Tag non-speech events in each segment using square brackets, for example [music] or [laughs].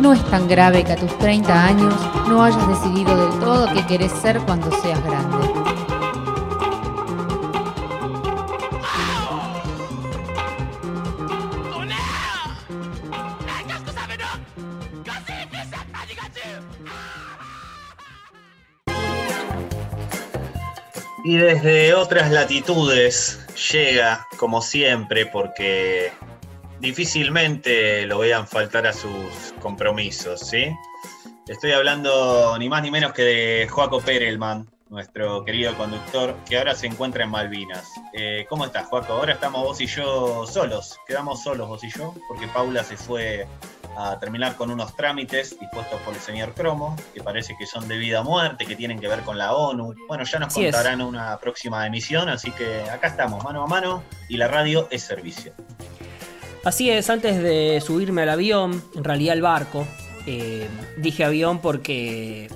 No es tan grave que a tus 30 años no hayas decidido del todo qué querés ser cuando seas grande. Y desde otras latitudes llega, como siempre, porque difícilmente lo vean faltar a sus compromisos, ¿sí? Estoy hablando ni más ni menos que de Joaco Perelman, nuestro querido conductor, que ahora se encuentra en Malvinas. Eh, ¿Cómo estás, Joaco? Ahora estamos vos y yo solos, quedamos solos vos y yo, porque Paula se fue a terminar con unos trámites dispuestos por el señor Cromo, que parece que son de vida o muerte, que tienen que ver con la ONU. Bueno, ya nos contarán una próxima emisión, así que acá estamos, mano a mano, y la radio es servicio. Así es, antes de subirme al avión, en realidad al barco, eh, dije avión porque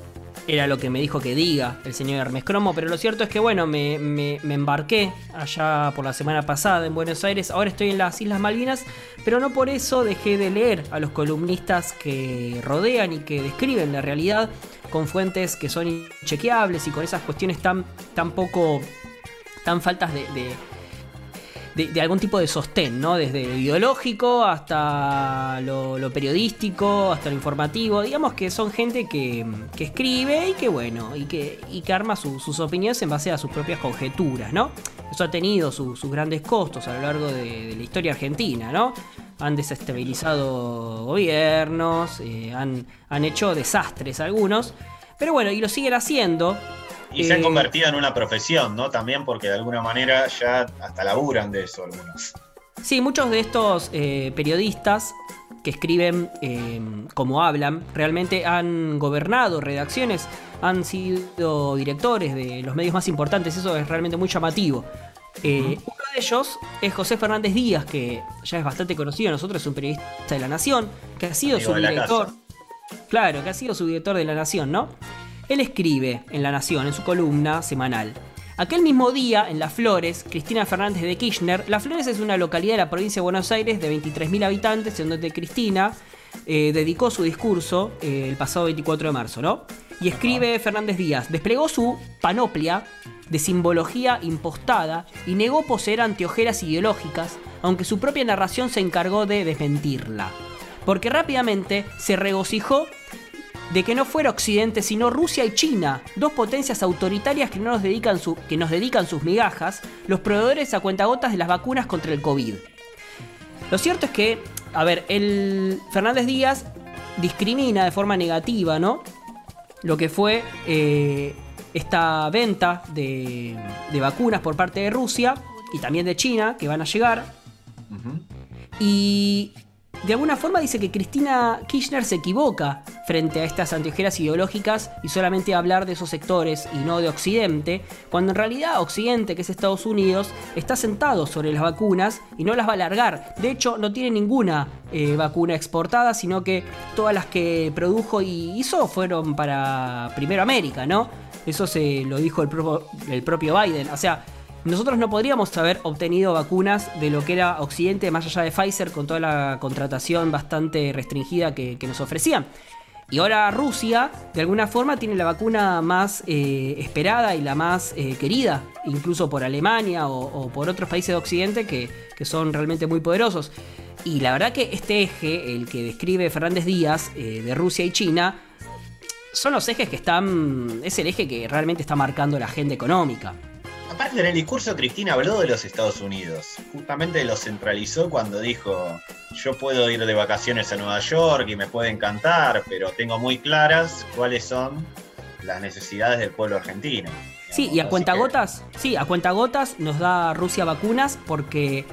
era lo que me dijo que diga el señor Hermes Cromo, pero lo cierto es que bueno, me, embarqué allá por la semana pasada en Buenos Aires, ahora estoy en las Islas Malvinas, pero no por eso dejé de leer a los columnistas que rodean y que describen la realidad con fuentes que son inchequeables y con esas cuestiones tan, poco, tan faltas de, algún tipo de sostén, ¿no? Desde lo ideológico hasta lo, periodístico, hasta lo informativo. Digamos que son gente que, escribe y que, bueno, y que, y que arma sus opiniones en base a sus propias conjeturas, ¿no? Eso ha tenido sus grandes costos a lo largo de, la historia argentina, ¿no? Han desestabilizado gobiernos, eh, han, han hecho desastres algunos. Pero bueno, y lo siguen haciendo y se han convertido en una profesión, ¿no? También porque de alguna manera ya hasta laburan de eso algunos. Sí, muchos de estos eh, periodistas que escriben eh, como hablan, realmente han gobernado redacciones, han sido directores de los medios más importantes, eso es realmente muy llamativo. Eh, uno de ellos es José Fernández Díaz, que ya es bastante conocido, nosotros es un periodista de la Nación, que ha sido su director. Claro, que ha sido su director de la Nación, ¿no? Él escribe en La Nación, en su columna semanal. Aquel mismo día, en Las Flores, Cristina Fernández de Kirchner, Las Flores es una localidad de la provincia de Buenos Aires de 23.000 habitantes, en donde Cristina eh, dedicó su discurso eh, el pasado 24 de marzo, ¿no? Y escribe Fernández Díaz, desplegó su panoplia de simbología impostada y negó poseer anteojeras ideológicas, aunque su propia narración se encargó de desmentirla. Porque rápidamente se regocijó de que no fuera Occidente, sino Rusia y China, dos potencias autoritarias que, no nos, dedican que nos dedican sus migajas, los proveedores a cuentagotas de las vacunas contra el COVID. Lo cierto es que, a ver, el Fernández Díaz discrimina de forma negativa, ¿no? Lo que fue eh, esta venta de, vacunas por parte de Rusia y también de China, que van a llegar. Y de alguna forma dice que Cristina Kirchner se equivoca frente a estas anteojeras ideológicas y solamente hablar de esos sectores y no de Occidente, cuando en realidad Occidente, que es Estados Unidos, está sentado sobre las vacunas y no las va a largar. De hecho, no tiene ninguna eh, vacuna exportada, sino que todas las que produjo y hizo fueron para primero América, ¿no? Eso se lo dijo el, el propio Biden. O sea, nosotros no podríamos haber obtenido vacunas de lo que era Occidente, más allá de Pfizer, con toda la contratación bastante restringida que, nos ofrecían. Y ahora Rusia, de alguna forma, tiene la vacuna más eh, esperada y la más eh, querida, incluso por Alemania o, por otros países de Occidente que, son realmente muy poderosos. Y la verdad que este eje, el que describe Fernández Díaz, eh, de Rusia y China, son los ejes que están. es el eje que realmente está marcando la agenda económica. Aparte, en el discurso, Cristina habló de los Estados Unidos. Justamente lo centralizó cuando dijo: Yo puedo ir de vacaciones a Nueva York y me puede encantar, pero tengo muy claras cuáles son las necesidades del pueblo argentino. Sí, y a cuentagotas, sí, a cuentagotas nos da Rusia vacunas porque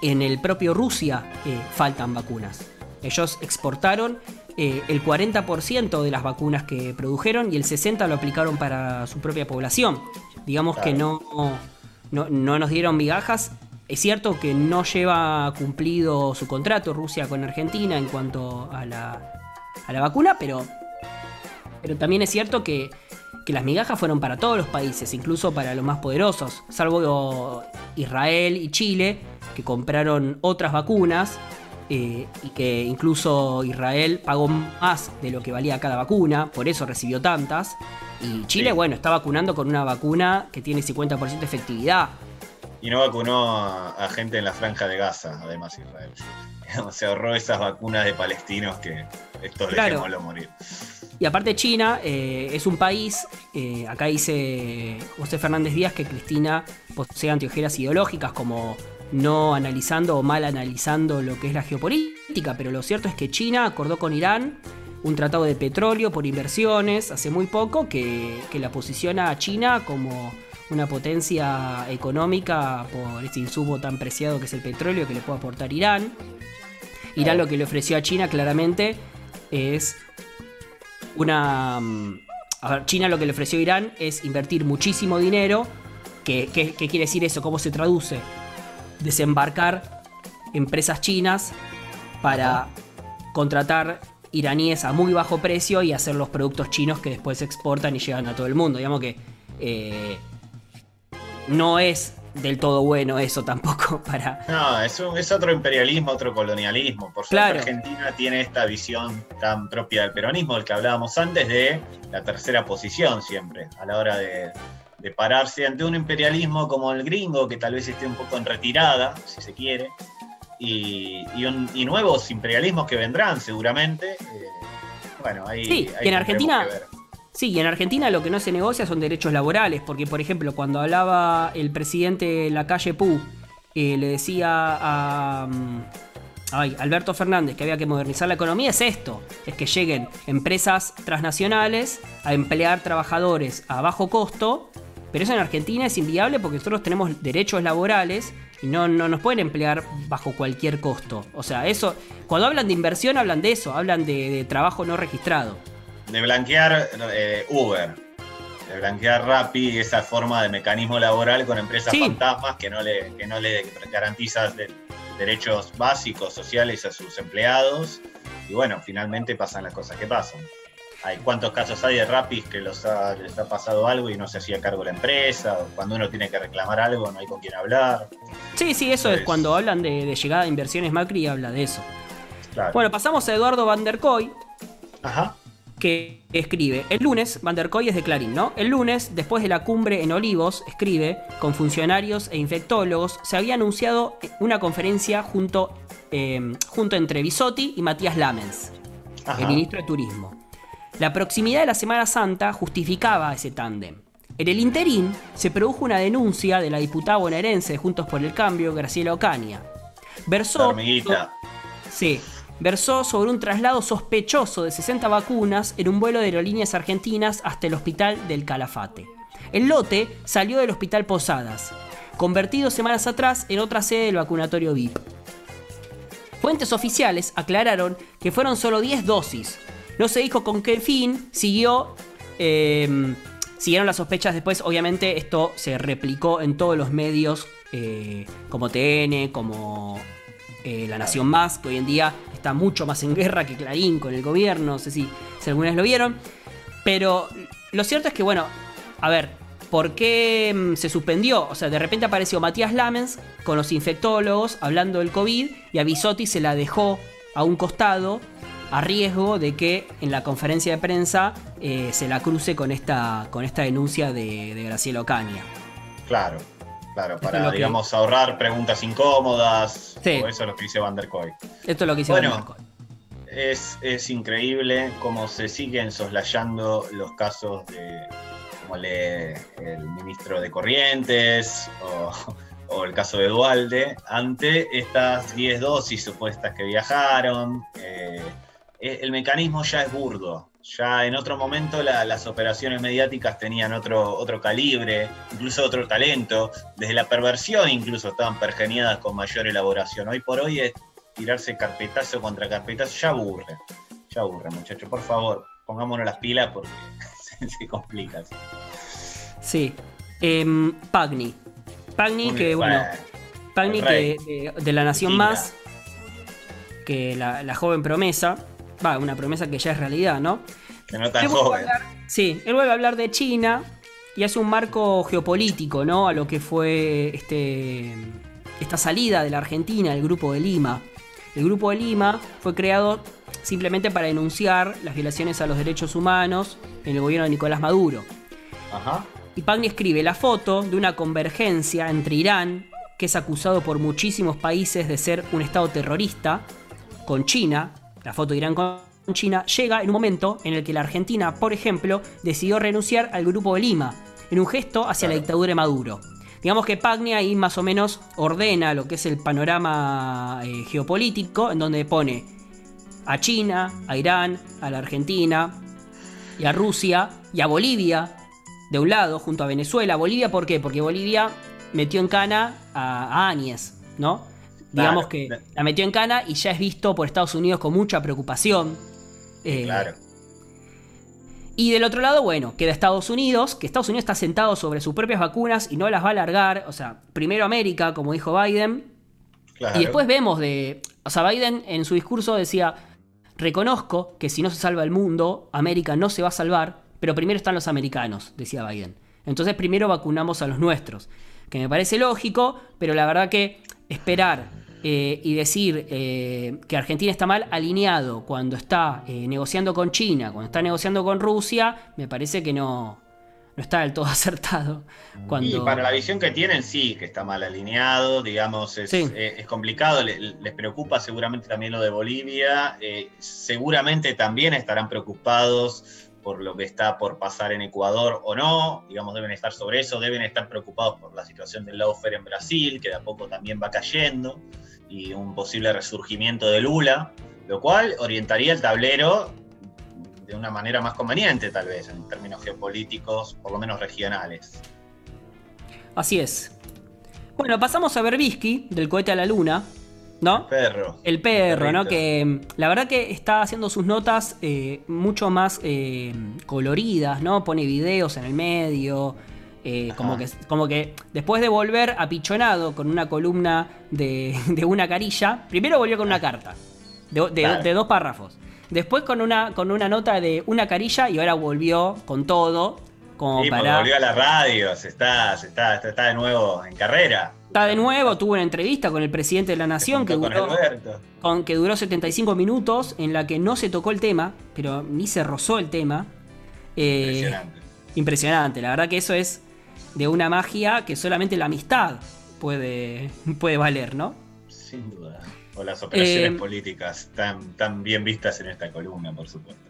en el propio Rusia eh, faltan vacunas. Ellos exportaron eh, el 40% de las vacunas que produjeron y el 60% lo aplicaron para su propia población. Digamos que no, no, nos dieron migajas. Es cierto que no lleva cumplido su contrato Rusia con Argentina en cuanto a la, a la vacuna, pero, pero también es cierto que, que las migajas fueron para todos los países, incluso para los más poderosos, salvo Israel y Chile, que compraron otras vacunas eh, y que incluso Israel pagó más de lo que valía cada vacuna, por eso recibió tantas. Y Chile, Sí. bueno, está vacunando con una vacuna que tiene 50% de efectividad. Y no vacunó a, a gente en la franja de Gaza, además Israel. [laughs] Se ahorró esas vacunas de palestinos que estos Claro. dejémoslo morir. Y aparte China eh, es un país, eh, acá dice José Fernández Díaz que Cristina posee anteojeras ideológicas como no analizando o mal analizando lo que es la geopolítica, pero lo cierto es que China acordó con Irán un tratado de petróleo por inversiones hace muy poco que, que la posiciona a China como una potencia económica por este insumo tan preciado que es el petróleo que le puede aportar Irán. Irán lo que le ofreció a China claramente es una... mm, China lo que le ofreció a Irán es invertir muchísimo dinero. ¿Qué, qué- qué quiere decir eso? ¿Cómo se traduce? Desembarcar empresas chinas para contratar iraníes a muy bajo precio y hacer los productos chinos que después se exportan y llegan a todo el mundo. Digamos que eh, no es del todo bueno eso tampoco [laughs] para... No, es, un- es otro imperialismo, otro colonialismo. Por suerte Claro. Argentina tiene esta visión tan propia del peronismo, del que hablábamos antes, de la tercera posición siempre, a la hora de, de pararse ante un imperialismo como el gringo, que tal vez esté un poco en retirada, si se quiere, y, y un- y nuevos imperialismos que vendrán seguramente. eh, bueno, ahí, Sí, ahí en Argentina- que ver. Sí, y en Argentina lo que no se negocia son derechos laborales, porque por ejemplo cuando hablaba el presidente Lacalle Pou, eh, le decía a mm, ay, Alberto Fernández que había que modernizar la economía, es esto, es que lleguen empresas transnacionales a emplear trabajadores a bajo costo, pero eso en Argentina es inviable porque nosotros tenemos derechos laborales y no, no nos pueden emplear bajo cualquier costo. O sea, eso, cuando hablan de inversión hablan de eso, hablan de- de trabajo no registrado. de blanquear eh, Uber, de blanquear Rappi, esa forma de mecanismo laboral con empresas Sí. fantasmas que no le, que no le de- derechos básicos, sociales a sus empleados. Y bueno, finalmente pasan las cosas que pasan. Hay cuántos casos hay de Rappi que los ha- les ha pasado algo y no se hacía cargo la empresa, o cuando uno tiene que reclamar algo no hay con quién hablar. Sí, sí, eso es cuando hablan de, de llegada de inversiones Macri habla de eso. Claro. Bueno, pasamos a Eduardo Van der Koy, Ajá. que escribe, el lunes, Van der Koy es de Clarín, ¿no? El lunes, después de la cumbre en Olivos, escribe, con funcionarios e infectólogos, se había anunciado una conferencia junto, eh, junto entre Bisotti y Matías Lamens, Ajá. el ministro de Turismo. La proximidad de la Semana Santa justificaba ese tándem. En el interín se produjo una denuncia de la diputada bonaerense de Juntos por el Cambio, Graciela Ocaña. Versó. Sí, versó sobre un traslado sospechoso de 60 vacunas en un vuelo de aerolíneas argentinas hasta el hospital del Calafate. El lote salió del hospital Posadas, convertido semanas atrás en otra sede del vacunatorio VIP. Fuentes oficiales aclararon que fueron solo 10 dosis. No se dijo con qué fin siguió. eh, siguieron las sospechas después. Obviamente, esto se replicó en todos los medios eh, como TN, como eh, La Nación Más, que hoy en día está mucho más en guerra que Clarín con el gobierno. No sé si, si alguna vez lo vieron. Pero lo cierto es que, bueno, a ver, ¿por qué mm, se suspendió? O sea, de repente apareció Matías Lamens con los infectólogos hablando del COVID y a Bisotti se la dejó a un costado a riesgo de que en la conferencia de prensa eh, se la cruce con esta, con esta denuncia de, de Graciela Ocaña. Claro, claro, para, que- digamos, ahorrar preguntas incómodas. Sí. Eso es lo que dice Van der Koy. Esto es lo que hizo Bueno. Van der Koy. Es, es increíble cómo se siguen soslayando los casos de, como le, el ministro de Corrientes o, o el caso de Dualde, ante estas 10 dosis supuestas que viajaron. eh, el mecanismo ya es burdo. Ya en otro momento la- las operaciones mediáticas tenían otro, otro calibre, incluso otro talento. Desde la perversión incluso estaban pergeniadas con mayor elaboración. Hoy por hoy es tirarse carpetazo contra carpetazo, ya aburre. Ya aburre, muchachos. Por favor, pongámonos las pilas porque [laughs] se, se complica. Sí. Em, Pagni. Pagni, que bueno. Pagni que, de, de la Nación. Más. Que la, la joven promesa. Va, una promesa que ya es realidad, ¿no? que no tan Él joven. hablar- sí, él vuelve a hablar de China y hace un marco geopolítico, ¿no? A lo que fue este, esta salida de la Argentina, el grupo de Lima. El Grupo de Lima fue creado simplemente para denunciar las violaciones a los derechos humanos en el gobierno de Nicolás Maduro. Ajá. Y Pagni escribe la foto de una convergencia entre Irán, que es acusado por muchísimos países de ser un estado terrorista, con China, la foto de Irán con China, llega en un momento en el que la Argentina, por ejemplo, decidió renunciar al Grupo de Lima, en un gesto hacia la dictadura de Maduro. Digamos que Pagni ahí más o menos ordena lo que es el panorama eh, geopolítico, en donde pone a China, a Irán, a la Argentina y a Rusia y a Bolivia de un lado junto a Venezuela. Bolivia, ¿por qué? Porque Bolivia metió en cana a, a Áñez, ¿no? Digamos Claro. que la metió en cana y ya es visto por Estados Unidos con mucha preocupación. Eh, Claro. y del otro lado, bueno, queda Estados Unidos, que Estados Unidos está sentado sobre sus propias vacunas y no las va a largar. O sea, primero América, como dijo Biden, claro. y después vemos de. O sea, Biden en su discurso decía: Reconozco que si no se salva el mundo, América no se va a salvar, pero primero están los americanos, decía Biden. Entonces primero vacunamos a los nuestros. Que me parece lógico, pero la verdad que esperar eh, y decir eh, que Argentina está mal alineado cuando está eh, negociando con China, cuando está negociando con Rusia, me parece que no, no está del todo [laughs] acertado. Cuando... Y para la visión que tienen, sí, que está mal alineado, digamos, es, Sí. es complicado, le- les preocupa seguramente también lo de Bolivia, seguramente también estarán preocupados por lo que está por pasar en Ecuador o no, digamos, deben estar sobre eso, deben estar preocupados por la situación del lawfare en Brasil, que de a poco también va cayendo, y un posible resurgimiento de Lula, lo cual orientaría el tablero de una manera más conveniente, tal vez, en términos geopolíticos, por lo menos regionales. Así es. Bueno, pasamos a Berbisky, del cohete a la luna, ¿no? Perro. El perro, ¿no? Que mm, la verdad que está haciendo sus notas eh, mucho más eh, coloridas, ¿no? Pone videos en el medio. eh, como, que, como que después de volver apichonado con una columna de, [laughs] de una carilla, primero volvió con una carta de, de- Claro. de dos párrafos. Después con una, con una nota de una carilla y ahora volvió con todo. Como Sí, para. volvió a la radio, se está, se está, está, está de nuevo en carrera. Está de nuevo, tuvo una entrevista con el presidente de la nación que duró, con- que duró 75 minutos, en la que no se tocó el tema, pero ni se rozó el tema. Eh, Impresionante. impresionante, la verdad que eso es de una magia que solamente la amistad puede, [laughs] puede valer, ¿no? Sin duda. O las operaciones Eh, políticas tan, tan bien vistas en esta columna, por supuesto.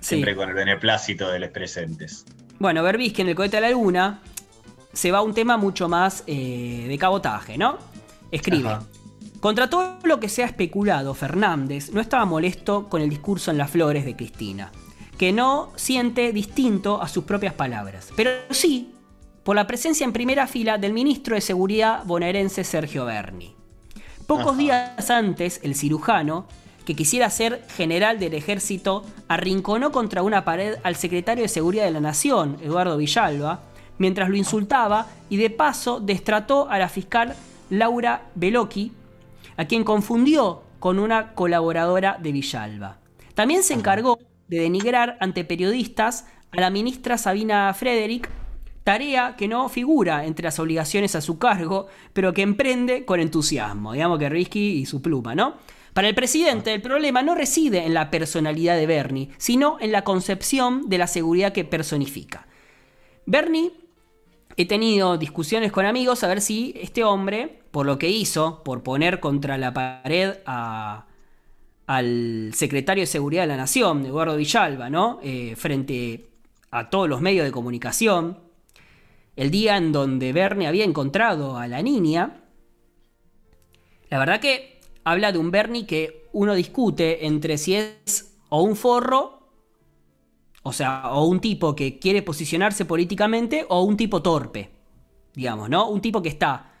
Sí. Siempre con el beneplácito de los presentes. Bueno, Berbisky en el cohete a la luna se va a un tema mucho más eh, de cabotaje, ¿no? Escribe. Ajá. Contra todo lo que se ha especulado, Fernández no estaba molesto con el discurso en las flores de Cristina, que no siente distinto a sus propias palabras, pero sí por la presencia en primera fila del ministro de Seguridad bonaerense Sergio Berni. Pocos Ajá. días antes, el cirujano, que quisiera ser general del ejército, arrinconó contra una pared al secretario de Seguridad de la Nación, Eduardo Villalba, mientras lo insultaba y de paso destrató a la fiscal Laura Belocchi, a quien confundió con una colaboradora de Villalba. También se encargó de denigrar ante periodistas a la ministra Sabina Frederick, tarea que no figura entre las obligaciones a su cargo, pero que emprende con entusiasmo, digamos que Risky y su pluma, ¿no? Para el presidente, el problema no reside en la personalidad de Bernie, sino en la concepción de la seguridad que personifica. Bernie he tenido discusiones con amigos a ver si este hombre, por lo que hizo, por poner contra la pared al secretario de Seguridad de la Nación, Eduardo Villalba, ¿no? Eh, frente a todos los medios de comunicación, el día en donde Bernie había encontrado a la niña, la verdad que habla de un Bernie que uno discute entre si es o un forro o sea, o un tipo que quiere posicionarse políticamente o un tipo torpe, digamos, ¿no? Un tipo que está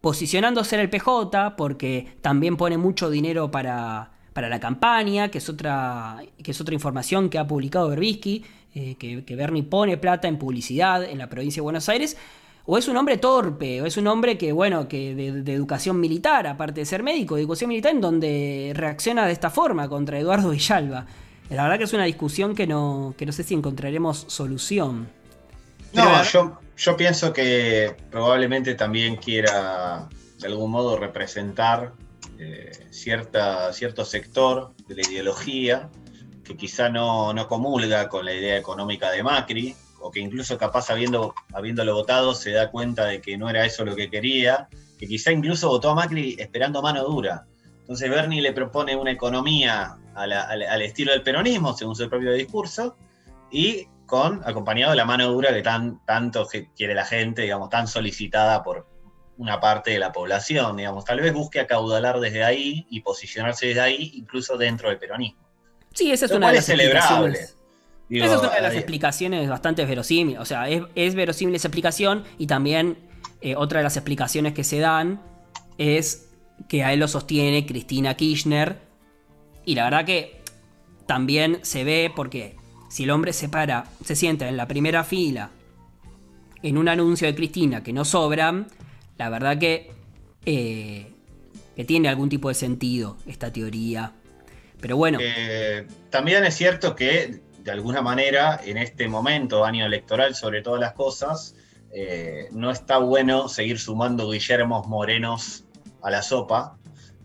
posicionándose en el PJ porque también pone mucho dinero para, para la campaña, que es, otra, que es otra información que ha publicado Berbisky, eh, que, que Bernie pone plata en publicidad en la provincia de Buenos Aires. O es un hombre torpe, o es un hombre que, bueno, que de, de educación militar, aparte de ser médico, de educación militar, en donde reacciona de esta forma contra Eduardo Villalba. La verdad que es una discusión que no, que no sé si encontraremos solución. Pero No, yo, yo pienso que probablemente también quiera de algún modo representar eh, cierta, cierto sector de la ideología que quizá no, no, comulga con la idea económica de Macri, o que incluso capaz habiendo, habiéndolo votado se da cuenta de que no era eso lo que quería, que quizá incluso votó a Macri esperando mano dura. Entonces Bernie le propone una economía al, estilo del peronismo, según su propio discurso, y con acompañado de la mano dura que tan, tanto quiere la gente, digamos, tan solicitada por una parte de la población, digamos. Tal vez busque acaudalar desde ahí y posicionarse desde ahí, incluso dentro del peronismo. Sí, esa es una de las celebrable. esa es una de las explicaciones bastante verosímiles. O sea, es, verosímil esa explicación y también eh, otra de las explicaciones que se dan es que a él lo sostiene Cristina Kirchner. Y la verdad que también se ve porque si el hombre se para, se sienta en la primera fila en un anuncio de Cristina que no sobra, la verdad que, eh, que tiene algún tipo de sentido esta teoría. Pero bueno. Eh, también es cierto que, de alguna manera, en este momento, año electoral, sobre todas las cosas, eh, no está bueno seguir sumando Guillermos Morenos a la sopa,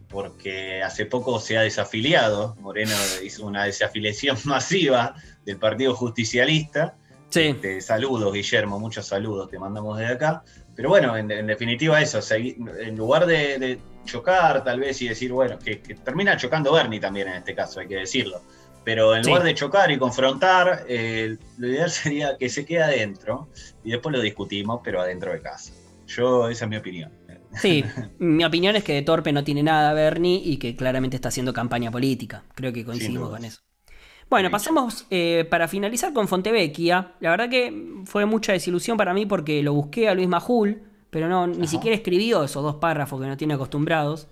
porque hace poco se ha desafiliado. Moreno hizo una desafiliación [laughs] masiva del Partido Justicialista. Sí. saludos, Guillermo, muchos saludos te mandamos desde acá. Pero bueno, en, definitiva eso, en lugar de, chocar tal vez y decir, bueno, que, termina chocando Bernie también en este caso, hay que decirlo. Pero en lugar de chocar y confrontar, eh, lo ideal [laughs] sería que se quede adentro y después lo discutimos, pero adentro de casa. Yo, esa es mi opinión. Sí, mi opinión es que de torpe no tiene nada Bernie y que claramente está haciendo campaña política. Creo que coincidimos con eso. Bueno, pasamos eh, para finalizar con Fontevecchia. La verdad que fue mucha desilusión para mí porque lo busqué a Luis Majul, pero no, ni siquiera escribió esos dos párrafos que no tiene acostumbrados.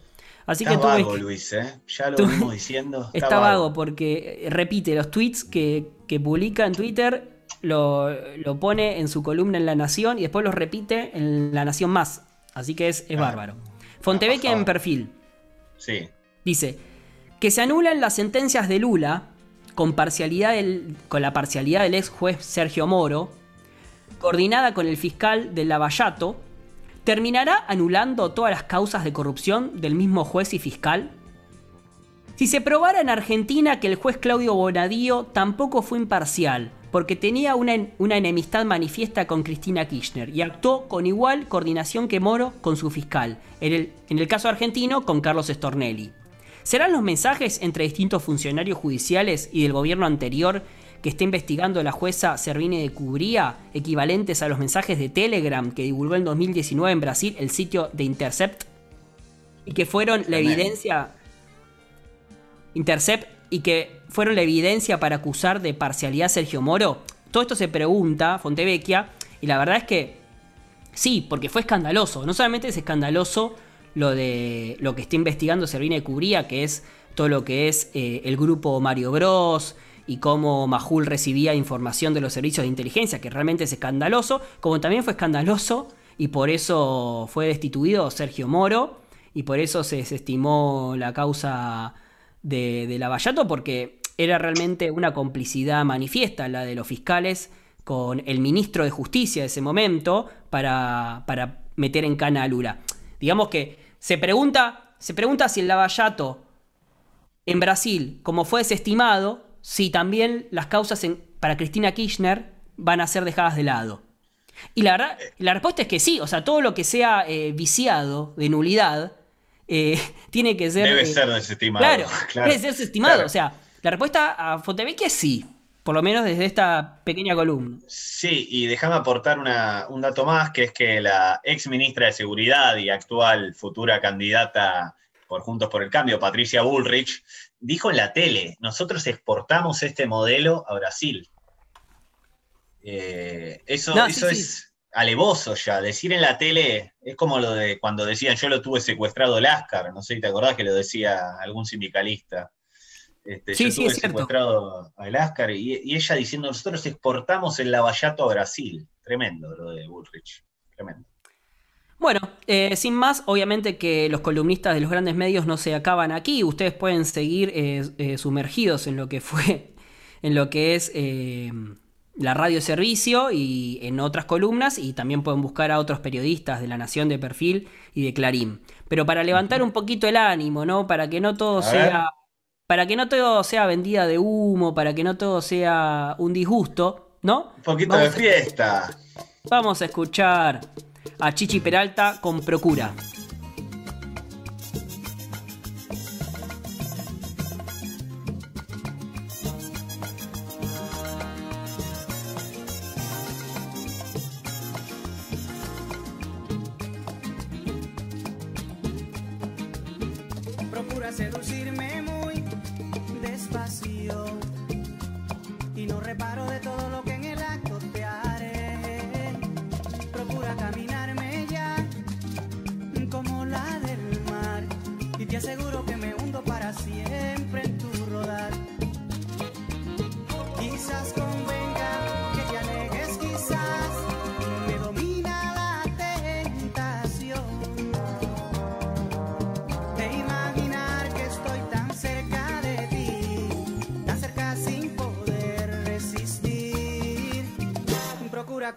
Así está que vago, Luis, ¿eh? Ya lo [laughs] venimos diciendo. Está, vago. porque eh, repite los tweets que, publica en Twitter, lo, pone en su columna en La Nación y después los repite en La Nación Más. Así que es, es bárbaro. Fontevecchia en perfil. Sí. Dice que se anulan las sentencias de Lula con, parcialidad con la parcialidad del ex juez Sergio Moro, coordinada con el fiscal de Lavallato, ¿terminará anulando todas las causas de corrupción del mismo juez y fiscal? Si se probara en Argentina que el juez Claudio Bonadío tampoco fue imparcial, porque tenía una, una, enemistad manifiesta con Cristina Kirchner y actuó con igual coordinación que Moro con su fiscal, en el, en el caso argentino con Carlos Stornelli. ¿Serán los mensajes entre distintos funcionarios judiciales y del gobierno anterior que está investigando la jueza Servine de Cubría equivalentes a los mensajes de Telegram que divulgó en 2019 en Brasil el sitio de Intercept? Y que fueron la evidencia... Intercept y que fueron la evidencia para acusar de parcialidad a Sergio Moro. Todo esto se pregunta Fontevecchia y la verdad es que sí, porque fue escandaloso. No solamente es escandaloso lo de lo que está investigando Servina de Cubría, que es todo lo que es eh, el grupo Mario Bros y cómo Majul recibía información de los servicios de inteligencia, que realmente es escandaloso, como también fue escandaloso y por eso fue destituido Sergio Moro y por eso se desestimó la causa de, de Lavallato, porque era realmente una complicidad manifiesta la de los fiscales con el ministro de Justicia de ese momento para, para meter en cana a Lula. Digamos que se pregunta, se pregunta si el Lavallato en Brasil, como fue desestimado, si también las causas para Cristina Kirchner van a ser dejadas de lado. Y la verdad, la respuesta es que sí, o sea, todo lo que sea eh, viciado de nulidad eh, [laughs] tiene que ser... Debe eh, ser desestimado. Claro, [laughs] debe ser desestimado. O sea, la respuesta a Fontevecchia es sí, por lo menos desde esta pequeña columna. Sí, y déjame aportar un dato más, que es que la ex ministra de Seguridad y actual futura candidata por Juntos por el Cambio, Patricia Bullrich, dijo en la tele, nosotros exportamos este modelo a Brasil. Eh, eso eso es alevoso ya, decir en la tele es como lo de cuando decían yo lo tuve secuestrado Lascar, no sé si te acordás que lo decía algún sindicalista. Este, sí, yo sí, es secuestrado a Eláscar y, ella diciendo, nosotros exportamos el lavallato a Brasil. Tremendo lo de Bullrich, tremendo. Bueno, eh, sin más, obviamente que los columnistas de los grandes medios no se acaban aquí. Ustedes pueden seguir eh, eh, sumergidos en lo que fue, [laughs] en lo que es la radio servicio y en otras columnas y también pueden buscar a otros periodistas de La Nación de Perfil y de Clarín. Pero para levantar un poquito el ánimo, ¿no? Para que no todo sea para que no todo sea vendida de humo, para que no todo sea un disgusto, ¿no? Un poquito de fiesta. Vamos a escuchar a Chichi Peralta con Procura.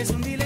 es un día